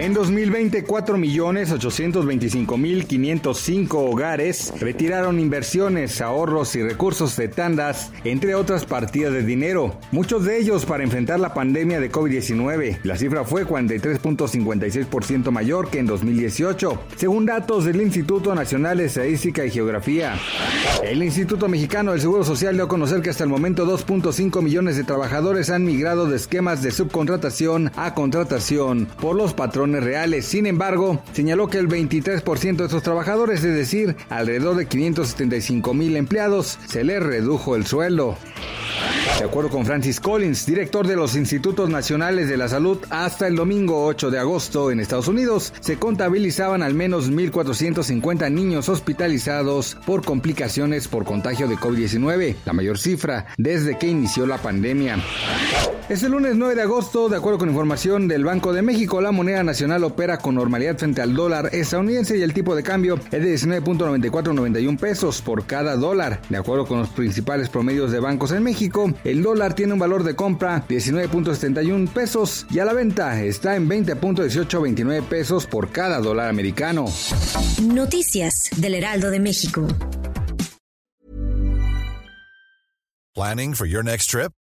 En 2020, 4.825.505 hogares retiraron inversiones, ahorros y recursos de tandas, entre otras partidas de dinero, muchos de ellos para enfrentar la pandemia de COVID-19. La cifra fue 43.56% mayor que en 2018, según datos del Instituto Nacional de Estadística y Geografía. El Instituto Mexicano del Seguro Social dio a conocer que hasta el momento 2.5 millones de trabajadores han migrado de esquemas de subcontratación a contratación por los patrones reales. Sin embargo, señaló que el 23% de estos trabajadores, es decir, alrededor de 575 mil empleados, se les redujo el sueldo. De acuerdo con Francis Collins, director de los Institutos Nacionales de la Salud, hasta el domingo 8 de agosto en Estados Unidos se contabilizaban al menos 1.450 niños hospitalizados por complicaciones por contagio de COVID-19, la mayor cifra desde que inició la pandemia. Es el lunes 9 de agosto, de acuerdo con información del Banco de México, la moneda nacional opera con normalidad frente al dólar estadounidense y el tipo de cambio es de 19.9491 pesos por cada dólar. De acuerdo con los principales promedios de bancos en México, el dólar tiene un valor de compra 19.71 pesos y a la venta está en 20.1829 pesos por cada dólar americano. Noticias del Heraldo de México. Planning for your next trip?